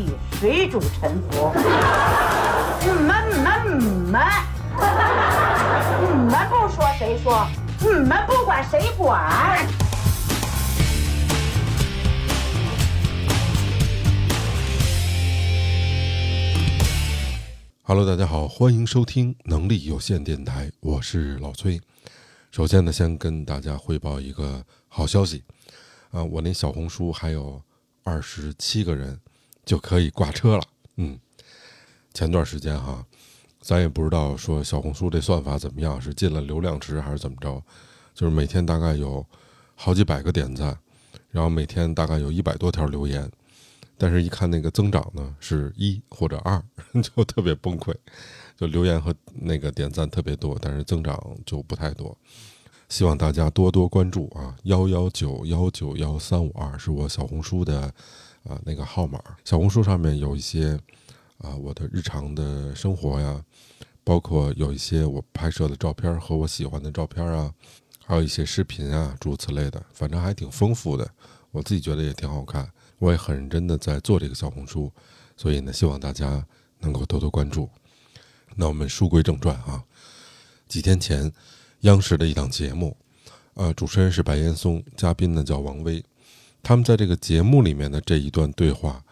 题水主沉浮。嗯们嗯们嗯们，嗯们不说谁说？嗯们不管谁管？Hello，大家好，欢迎收听能力有限电台，我是老崔。首先呢，先跟大家汇报一个好消息啊，我那小红书还有二十七个人就可以挂车了。嗯，前段时间哈，咱也不知道说小红书这算法怎么样，是进了流量池还是怎么着，就是每天大概有好几百个点赞，然后每天大概有一百多条留言。但是，一看那个增长呢，是一或者二，就特别崩溃。就留言和那个点赞特别多，但是增长就不太多。希望大家多多关注啊！幺幺九幺九幺三五二是我小红书的啊那个号码。小红书上面有一些啊我的日常的生活呀，包括有一些我拍摄的照片和我喜欢的照片啊，还有一些视频啊，诸如此类的，反正还挺丰富的。我自己觉得也挺好看。我也很认真的在做这个小红书，所以呢，希望大家能够多多关注。那我们书归正传啊，几天前，央视的一档节目，呃，主持人是白岩松，嘉宾呢叫王威，他们在这个节目里面的这一段对话，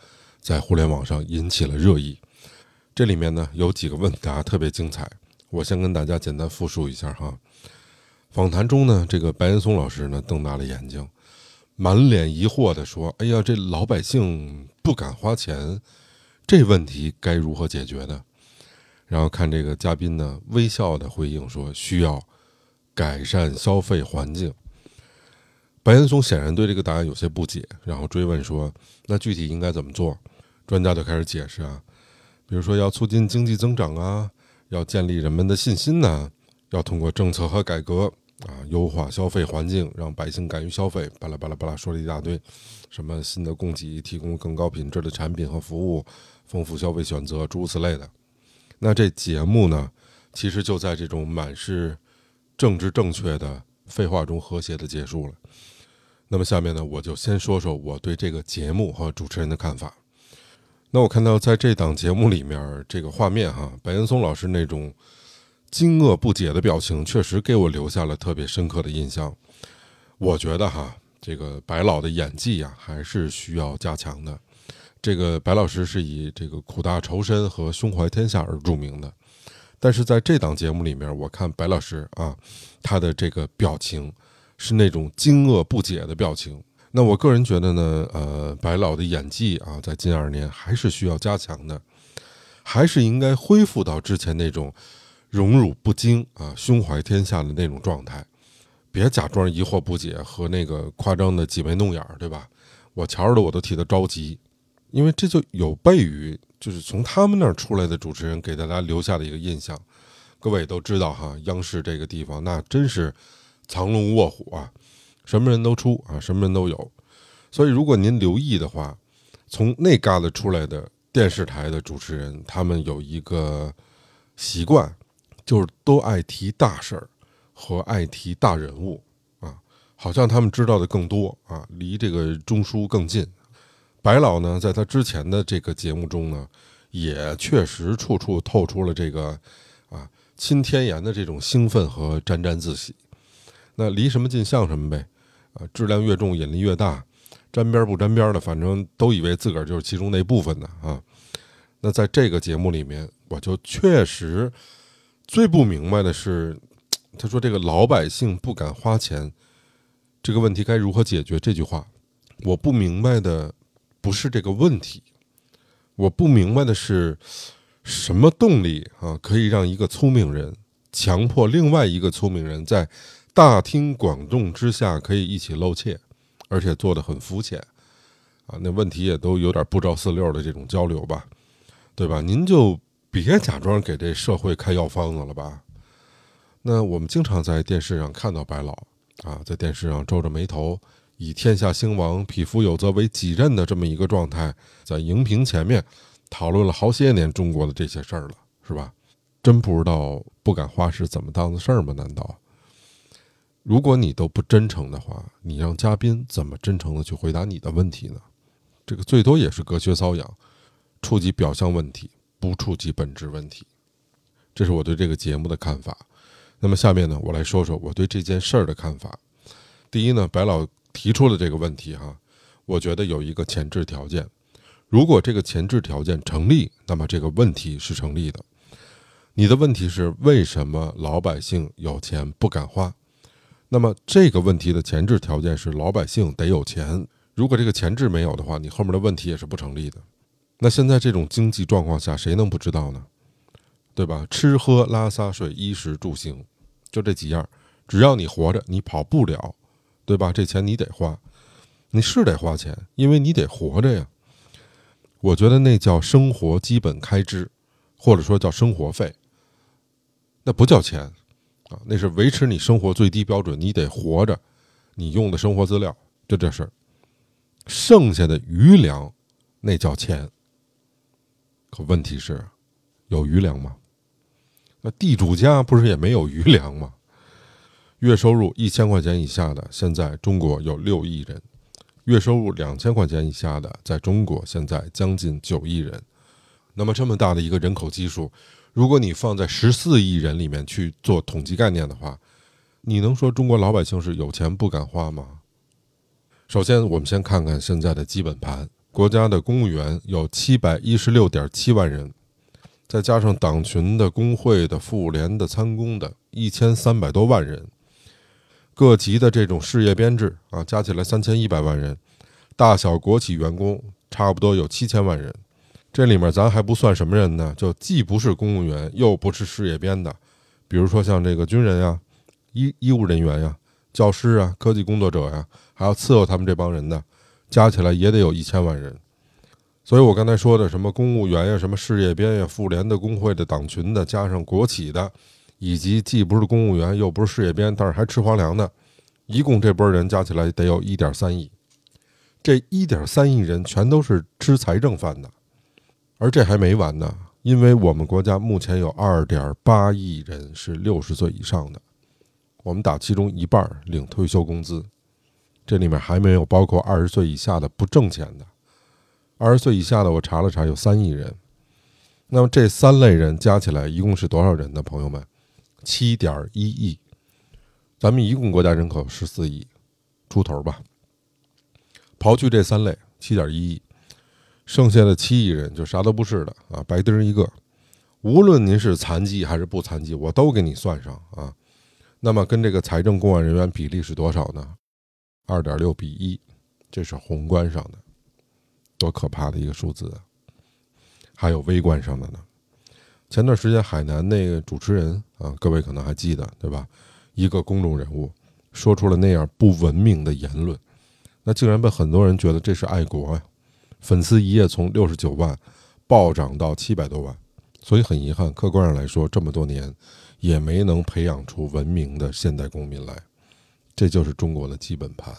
在互联网上引起了热议。这里面呢有几个问答特别精彩，我先跟大家简单复述一下哈。访谈中呢，这个白岩松老师呢瞪大了眼睛。满脸疑惑地说：“哎呀，这老百姓不敢花钱，这问题该如何解决呢？”然后看这个嘉宾呢，微笑的回应说：“需要改善消费环境。”白岩松显然对这个答案有些不解，然后追问说：“那具体应该怎么做？”专家就开始解释啊，比如说要促进经济增长啊，要建立人们的信心呐，要通过政策和改革。啊，优化消费环境，让百姓敢于消费，巴拉巴拉巴拉说了一大堆，什么新的供给，提供更高品质的产品和服务，丰富消费选择，诸如此类的。那这节目呢，其实就在这种满是政治正确的废话中和谐的结束了。那么下面呢，我就先说说我对这个节目和主持人的看法。那我看到在这档节目里面，这个画面哈，白岩松老师那种。惊愕不解的表情确实给我留下了特别深刻的印象。我觉得哈，这个白老的演技呀，还是需要加强的。这个白老师是以这个苦大仇深和胸怀天下而著名的，但是在这档节目里面，我看白老师啊，他的这个表情是那种惊愕不解的表情。那我个人觉得呢，呃，白老的演技啊，在近二年还是需要加强的，还是应该恢复到之前那种。荣辱不惊啊，胸怀天下的那种状态，别假装疑惑不解和那个夸张的挤眉弄眼儿，对吧？我瞧着我都替他着急，因为这就有悖于就是从他们那儿出来的主持人给大家留下的一个印象。各位都知道哈，央视这个地方那真是藏龙卧虎啊，什么人都出啊，什么人都有。所以如果您留意的话，从那旮旯出来的电视台的主持人，他们有一个习惯。就是都爱提大事儿和爱提大人物啊，好像他们知道的更多啊，离这个中枢更近。白老呢，在他之前的这个节目中呢，也确实处处透出了这个啊亲天颜的这种兴奋和沾沾自喜。那离什么近像什么呗啊，质量越重引力越大，沾边不沾边的，反正都以为自个儿就是其中那部分的啊。那在这个节目里面，我就确实。最不明白的是，他说这个老百姓不敢花钱，这个问题该如何解决？这句话，我不明白的不是这个问题，我不明白的是什么动力啊，可以让一个聪明人强迫另外一个聪明人在大庭广众之下可以一起露怯，而且做的很肤浅啊？那问题也都有点不着四六的这种交流吧，对吧？您就。别假装给这社会开药方子了吧？那我们经常在电视上看到白老啊，在电视上皱着眉头，以天下兴亡、匹夫有责为己任的这么一个状态，在荧屏前面讨论了好些年中国的这些事儿了，是吧？真不知道不敢花是怎么当的事儿吗？难道如果你都不真诚的话，你让嘉宾怎么真诚的去回答你的问题呢？这个最多也是隔靴搔痒。触及表象问题，不触及本质问题。这是我对这个节目的看法。那么下面呢，我来说说我对这件事儿的看法。第一呢，白老提出了这个问题哈，我觉得有一个前置条件，如果这个前置条件成立，那么这个问题是成立的。你的问题是为什么老百姓有钱不敢花？那么这个问题的前置条件是老百姓得有钱。如果这个前置没有的话，你后面的问题也是不成立的。那现在这种经济状况下，谁能不知道呢？对吧？吃喝拉撒睡，衣食住行，就这几样。只要你活着，你跑不了，对吧？这钱你得花，你是得花钱，因为你得活着呀。我觉得那叫生活基本开支，或者说叫生活费。那不叫钱，啊，那是维持你生活最低标准，你得活着，你用的生活资料就这事儿。剩下的余粮，那叫钱。可问题是，有余粮吗？那地主家不是也没有余粮吗？月收入一千块钱以下的，现在中国有六亿人；月收入两千块钱以下的，在中国现在将近九亿人。那么这么大的一个人口基数。如果你放在十四亿人里面去做统计概念的话，你能说中国老百姓是有钱不敢花吗？首先，我们先看看现在的基本盘：国家的公务员有七百一十六点七万人，再加上党群的、工会的、妇联的、参工的，一千三百多万人；各级的这种事业编制啊，加起来三千一百万人；大小国企员工差不多有七千万人。这里面咱还不算什么人呢，就既不是公务员，又不是事业编的，比如说像这个军人呀、医医务人员呀、教师啊、科技工作者呀，还要伺候他们这帮人的，加起来也得有一千万人。所以我刚才说的什么公务员呀、什么事业编呀、妇联的、工会的、党群的，加上国企的，以及既不是公务员又不是事业编，但是还吃皇粮的，一共这波人加起来得有一点三亿。这一点三亿人全都是吃财政饭的。而这还没完呢，因为我们国家目前有二点八亿人是六十岁以上的，我们打其中一半领退休工资，这里面还没有包括二十岁以下的不挣钱的。二十岁以下的我查了查，有三亿人。那么这三类人加起来一共是多少人呢？朋友们，七点一亿。咱们一共国家人口十四亿出头吧，刨去这三类，七点一亿。剩下的七亿人就啥都不是的啊，白丁一个。无论您是残疾还是不残疾，我都给你算上啊。那么跟这个财政公安人员比例是多少呢？二点六比一，这是宏观上的，多可怕的一个数字啊！还有微观上的呢。前段时间海南那个主持人啊，各位可能还记得对吧？一个公众人物说出了那样不文明的言论，那竟然被很多人觉得这是爱国呀。粉丝一夜从六十九万暴涨到七百多万，所以很遗憾，客观上来说，这么多年也没能培养出文明的现代公民来。这就是中国的基本盘。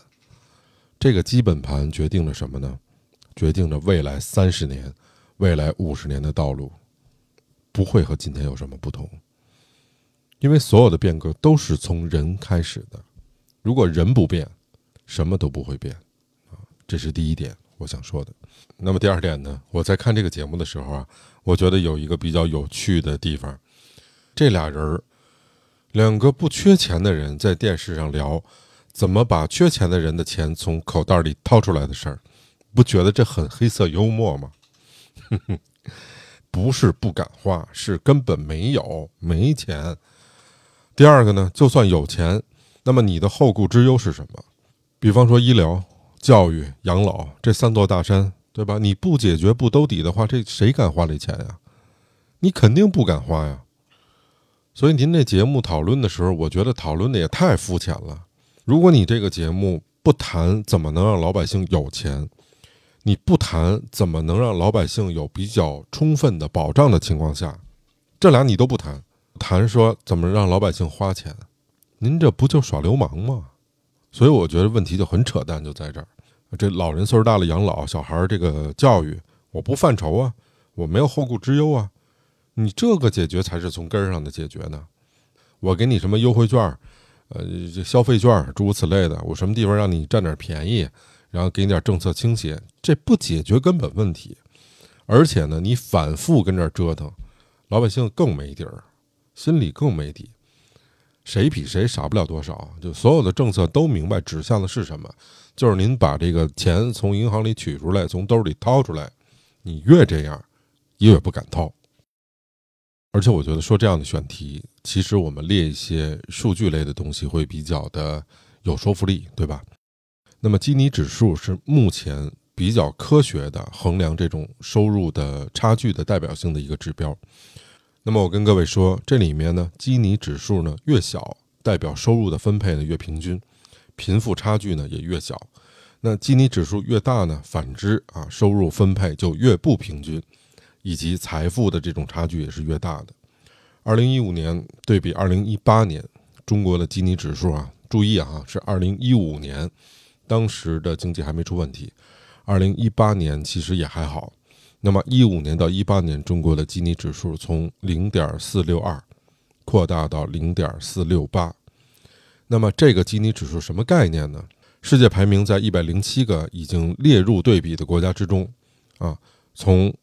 这个基本盘决定了什么呢？决定着未来三十年、未来五十年的道路不会和今天有什么不同，因为所有的变革都是从人开始的。如果人不变，什么都不会变啊！这是第一点。我想说的，那么第二点呢？我在看这个节目的时候啊，我觉得有一个比较有趣的地方，这俩人儿，两个不缺钱的人在电视上聊怎么把缺钱的人的钱从口袋里掏出来的事儿，不觉得这很黑色幽默吗？不是不敢花，是根本没有没钱。第二个呢，就算有钱，那么你的后顾之忧是什么？比方说医疗。教育、养老这三座大山，对吧？你不解决、不兜底的话，这谁敢花这钱呀？你肯定不敢花呀。所以您这节目讨论的时候，我觉得讨论的也太肤浅了。如果你这个节目不谈怎么能让老百姓有钱，你不谈怎么能让老百姓有比较充分的保障的情况下，这俩你都不谈，谈说怎么让老百姓花钱，您这不就耍流氓吗？所以我觉得问题就很扯淡，就在这儿。这老人岁数大了养老，小孩儿这个教育，我不犯愁啊，我没有后顾之忧啊。你这个解决才是从根儿上的解决呢。我给你什么优惠券，呃，消费券诸如此类的，我什么地方让你占点便宜，然后给你点政策倾斜，这不解决根本问题。而且呢，你反复跟这儿折腾，老百姓更没底儿，心里更没底。谁比谁少不了多少，就所有的政策都明白指向的是什么，就是您把这个钱从银行里取出来，从兜里掏出来，你越这样，越不敢掏。而且我觉得说这样的选题，其实我们列一些数据类的东西会比较的有说服力，对吧？那么基尼指数是目前比较科学的衡量这种收入的差距的代表性的一个指标。那么我跟各位说，这里面呢，基尼指数呢越小，代表收入的分配呢越平均，贫富差距呢也越小。那基尼指数越大呢，反之啊，收入分配就越不平均，以及财富的这种差距也是越大的。二零一五年对比二零一八年，中国的基尼指数啊，注意啊，是二零一五年，当时的经济还没出问题，二零一八年其实也还好。那么，一五年到一八年，中国的基尼指数从零点四六二扩大到零点四六八。那么，这个基尼指数什么概念呢？世界排名在一百零七个已经列入对比的国家之中，啊，从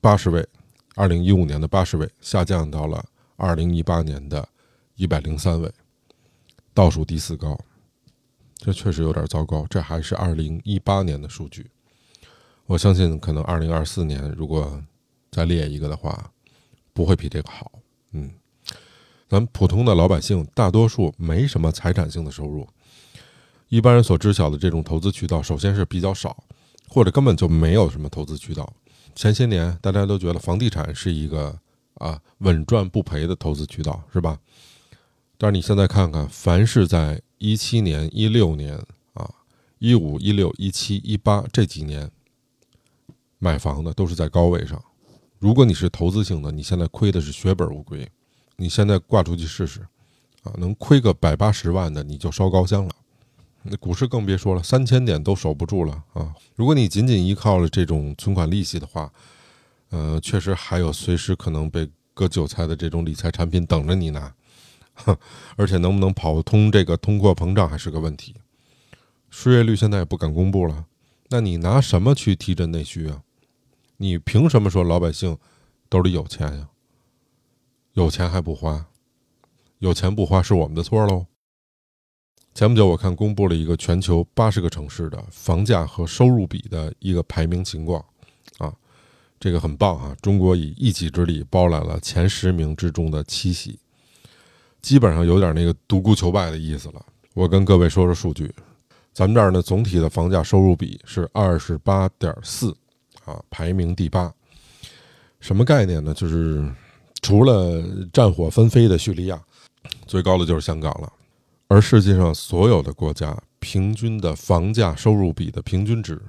八十位，二零一五年的八十位下降到了二零一八年的一百零三位，倒数第四高。这确实有点糟糕。这还是二零一八年的数据。我相信，可能二零二四年如果再列一个的话，不会比这个好。嗯，咱们普通的老百姓大多数没什么财产性的收入，一般人所知晓的这种投资渠道，首先是比较少，或者根本就没有什么投资渠道。前些年大家都觉得房地产是一个啊稳赚不赔的投资渠道，是吧？但是你现在看看，凡是在一七年、一六年啊、一五、一六、一七、一八这几年。买房的都是在高位上，如果你是投资性的，你现在亏的是血本无归。你现在挂出去试试，啊，能亏个百八十万的你就烧高香了。那股市更别说了，三千点都守不住了啊！如果你仅仅依靠了这种存款利息的话，呃，确实还有随时可能被割韭菜的这种理财产品等着你拿。而且能不能跑通这个通货膨胀还是个问题。失业率现在也不敢公布了，那你拿什么去提振内需啊？你凭什么说老百姓兜里有钱呀？有钱还不花，有钱不花是我们的错喽。前不久我看公布了一个全球八十个城市的房价和收入比的一个排名情况，啊，这个很棒啊！中国以一己之力包揽了前十名之中的七席，基本上有点那个独孤求败的意思了。我跟各位说说数据，咱们这儿呢总体的房价收入比是二十八点四。啊，排名第八，什么概念呢？就是除了战火纷飞的叙利亚，最高的就是香港了。而世界上所有的国家平均的房价收入比的平均值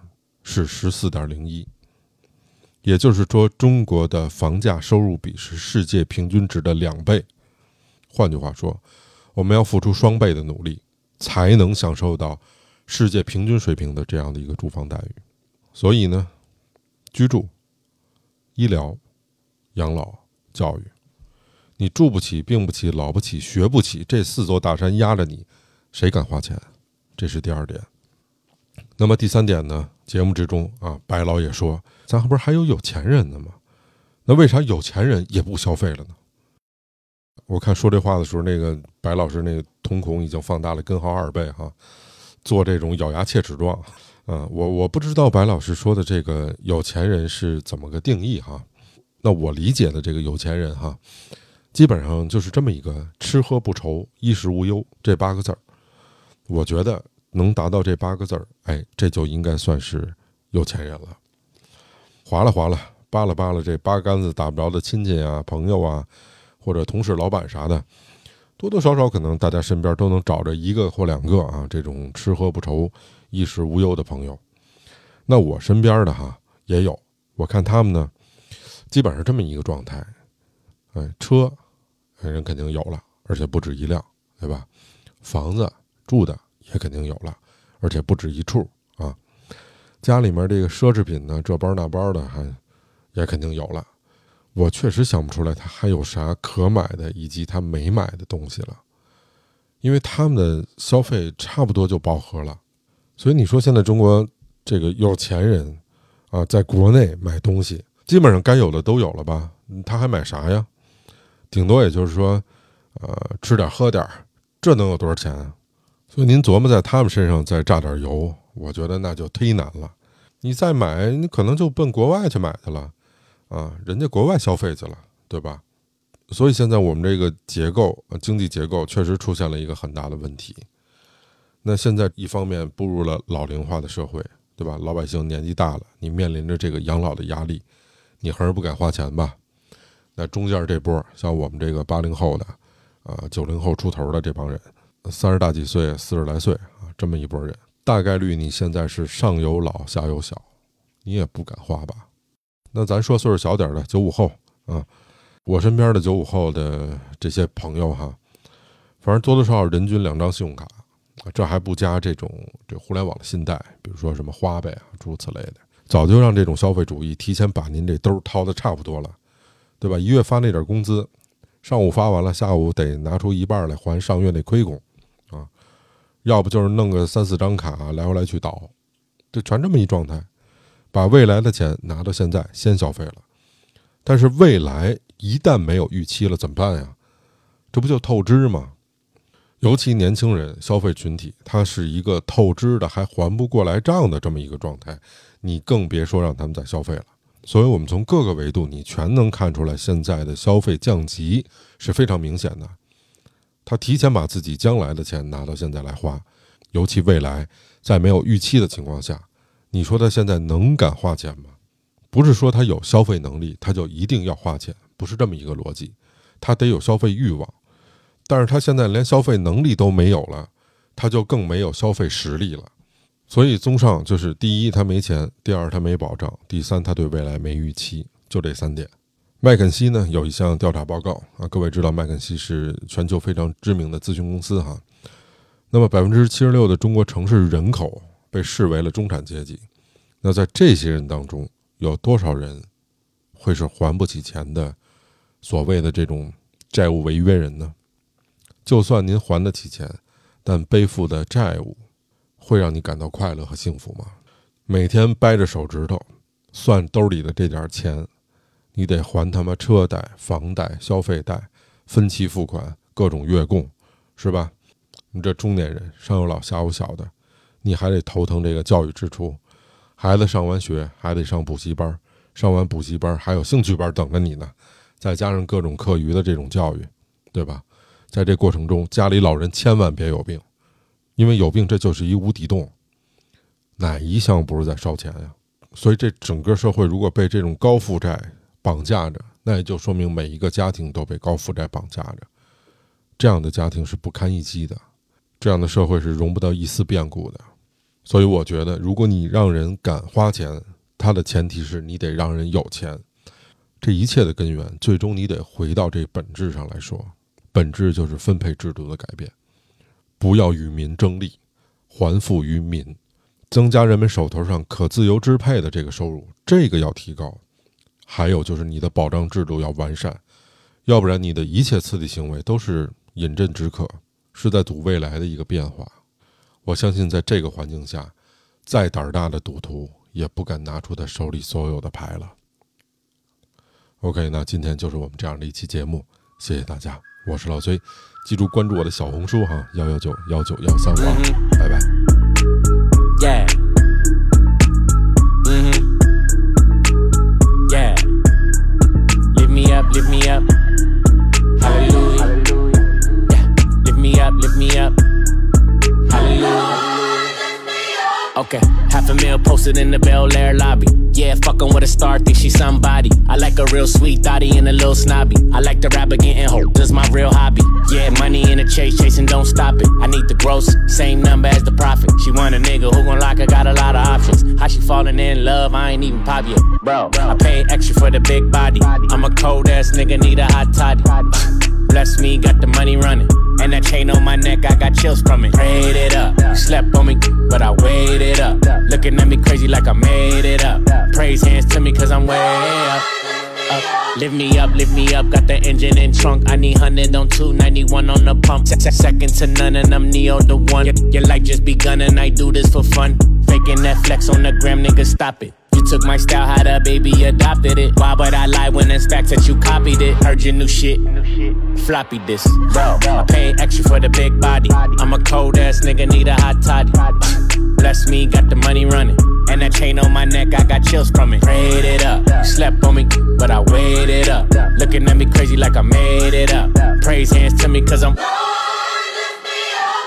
是十四点零一，也就是说，中国的房价收入比是世界平均值的两倍。换句话说，我们要付出双倍的努力，才能享受到世界平均水平的这样的一个住房待遇。所以呢？居住、医疗、养老、教育，你住不起、病不起、老不起、学不起，这四座大山压着你，谁敢花钱？这是第二点。那么第三点呢？节目之中啊，白老也说，咱不是还有有钱人呢吗？那为啥有钱人也不消费了呢？我看说这话的时候，那个白老师那个瞳孔已经放大了根号二倍哈，做这种咬牙切齿状。嗯，我我不知道白老师说的这个有钱人是怎么个定义哈？那我理解的这个有钱人哈，基本上就是这么一个吃喝不愁、衣食无忧这八个字儿。我觉得能达到这八个字儿，哎，这就应该算是有钱人了。划了划了，扒拉扒拉这八竿子打不着的亲戚啊、朋友啊，或者同事、老板啥的，多多少少可能大家身边都能找着一个或两个啊，这种吃喝不愁。衣食无忧的朋友，那我身边的哈也有。我看他们呢，基本上这么一个状态。哎，车人肯定有了，而且不止一辆，对吧？房子住的也肯定有了，而且不止一处啊。家里面这个奢侈品呢，这包那包的还也肯定有了。我确实想不出来他还有啥可买的，以及他没买的东西了，因为他们的消费差不多就饱和了。所以你说现在中国这个有钱人啊，在国内买东西基本上该有的都有了吧？他还买啥呀？顶多也就是说，呃，吃点喝点，这能有多少钱？所以您琢磨在他们身上再榨点油，我觉得那就忒难了。你再买，你可能就奔国外去买去了，啊，人家国外消费去了，对吧？所以现在我们这个结构，经济结构确实出现了一个很大的问题。那现在一方面步入了老龄化的社会，对吧？老百姓年纪大了，你面临着这个养老的压力，你还是不敢花钱吧？那中间这波，像我们这个八零后的，啊，九零后出头的这帮人，三十大几岁、四十来岁啊，这么一波人，大概率你现在是上有老下有小，你也不敢花吧？那咱说岁数小点的九五后啊，我身边的九五后的这些朋友哈，反正多多少少人均两张信用卡。这还不加这种这互联网的信贷，比如说什么花呗啊，诸如此类的，早就让这种消费主义提前把您这兜掏的差不多了，对吧？一月发那点工资，上午发完了，下午得拿出一半来还上月那亏空，啊，要不就是弄个三四张卡来回来去倒，就全这么一状态，把未来的钱拿到现在先消费了，但是未来一旦没有预期了怎么办呀？这不就透支吗？尤其年轻人消费群体，他是一个透支的，还还不过来账的这么一个状态，你更别说让他们再消费了。所以，我们从各个维度，你全能看出来，现在的消费降级是非常明显的。他提前把自己将来的钱拿到现在来花，尤其未来在没有预期的情况下，你说他现在能敢花钱吗？不是说他有消费能力，他就一定要花钱，不是这么一个逻辑，他得有消费欲望。但是他现在连消费能力都没有了，他就更没有消费实力了。所以，综上就是：第一，他没钱；第二，他没保障；第三，他对未来没预期。就这三点。麦肯锡呢有一项调查报告啊，各位知道麦肯锡是全球非常知名的咨询公司哈。那么，百分之七十六的中国城市人口被视为了中产阶级。那在这些人当中，有多少人会是还不起钱的所谓的这种债务违约人呢？就算您还得起钱，但背负的债务会让你感到快乐和幸福吗？每天掰着手指头算兜里的这点钱，你得还他妈车贷、房贷、消费贷、分期付款、各种月供，是吧？你这中年人上有老下有小的，你还得头疼这个教育支出。孩子上完学还得上补习班，上完补习班还有兴趣班等着你呢，再加上各种课余的这种教育，对吧？在这过程中，家里老人千万别有病，因为有病这就是一无底洞。哪一项不是在烧钱呀？所以这整个社会如果被这种高负债绑架着，那也就说明每一个家庭都被高负债绑架着。这样的家庭是不堪一击的，这样的社会是容不得一丝变故的。所以我觉得，如果你让人敢花钱，它的前提是你得让人有钱。这一切的根源，最终你得回到这本质上来说。本质就是分配制度的改变，不要与民争利，还富于民，增加人们手头上可自由支配的这个收入，这个要提高。还有就是你的保障制度要完善，要不然你的一切刺激行为都是饮鸩止渴，是在赌未来的一个变化。我相信在这个环境下，再胆大的赌徒也不敢拿出他手里所有的牌了。OK，那今天就是我们这样的一期节目，谢谢大家。我是老崔，记住关注我的小红书哈，幺幺九幺九幺三五二，拜拜。A real sweet thotty and a little snobby. I like the rap again and hope this my real hobby. Yeah, money in the chase, chasing, don't stop it. I need the gross, same number as the profit. She want a nigga who gon' lock her, got a lot of options. How she falling in love, I ain't even pop yet. Bro, I pay extra for the big body. I'm a cold ass nigga, need a hot toddy. Bless me, got the money running. And that chain on my neck, I got chills from it. Prayed it up. Slept on me, but I waited up. Looking at me crazy like I made it up. Praise hands to me, cause I'm way up. Up. Lift me up, lift me up, got the engine in trunk. I need 100 on 291 on the pump. second to none, and I'm Neo the one. Your, your life just begun, and I do this for fun. Faking that flex on the gram, nigga, stop it You took my style, had a baby, adopted it. Why would I lie when it's facts that you copied it? Heard your new shit. Floppy this, bro. I pay extra for the big body. I'm a cold ass nigga, need a hot toddy. Bless me, got the money running. And that chain on my neck, I got chills from it. Prayed it up. Slept on me, but I waited up. Looking at me crazy like I made it up. Praise hands to me, cause I'm.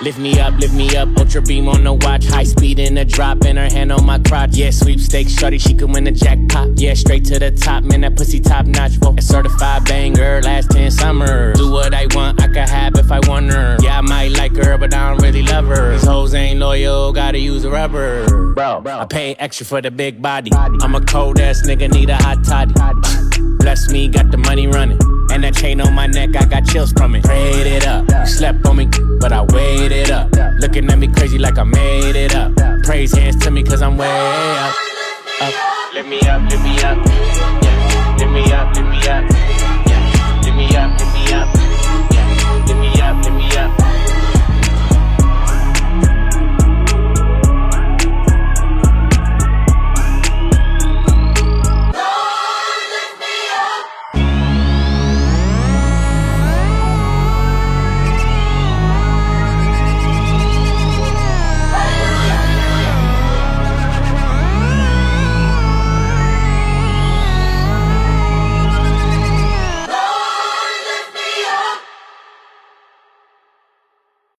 Lift me up, lift me up, ultra beam on the watch, high speed in a drop, and her hand on my crotch. Yeah, sweepstakes, shorty, she could win the jackpot. Yeah, straight to the top, man, that pussy top notch. Whoa, a certified banger, last 10 summers. Do what I want, I could have if I want her. Yeah, I might like her, but I don't really love her. These hoes ain't loyal, gotta use a rubber. Bro, I pay extra for the big body. I'm a cold ass nigga, need a hot toddy. Bless me, got the money running. And that chain on my neck, I got chills from it. Prayed it up. Slept on me, but I waited up. Looking at me crazy like I made it up. Praise hands to me, cause I'm way up. up. Let me up, let me up. Yeah. Let me up, let me up. Yeah. Let me up, let me up.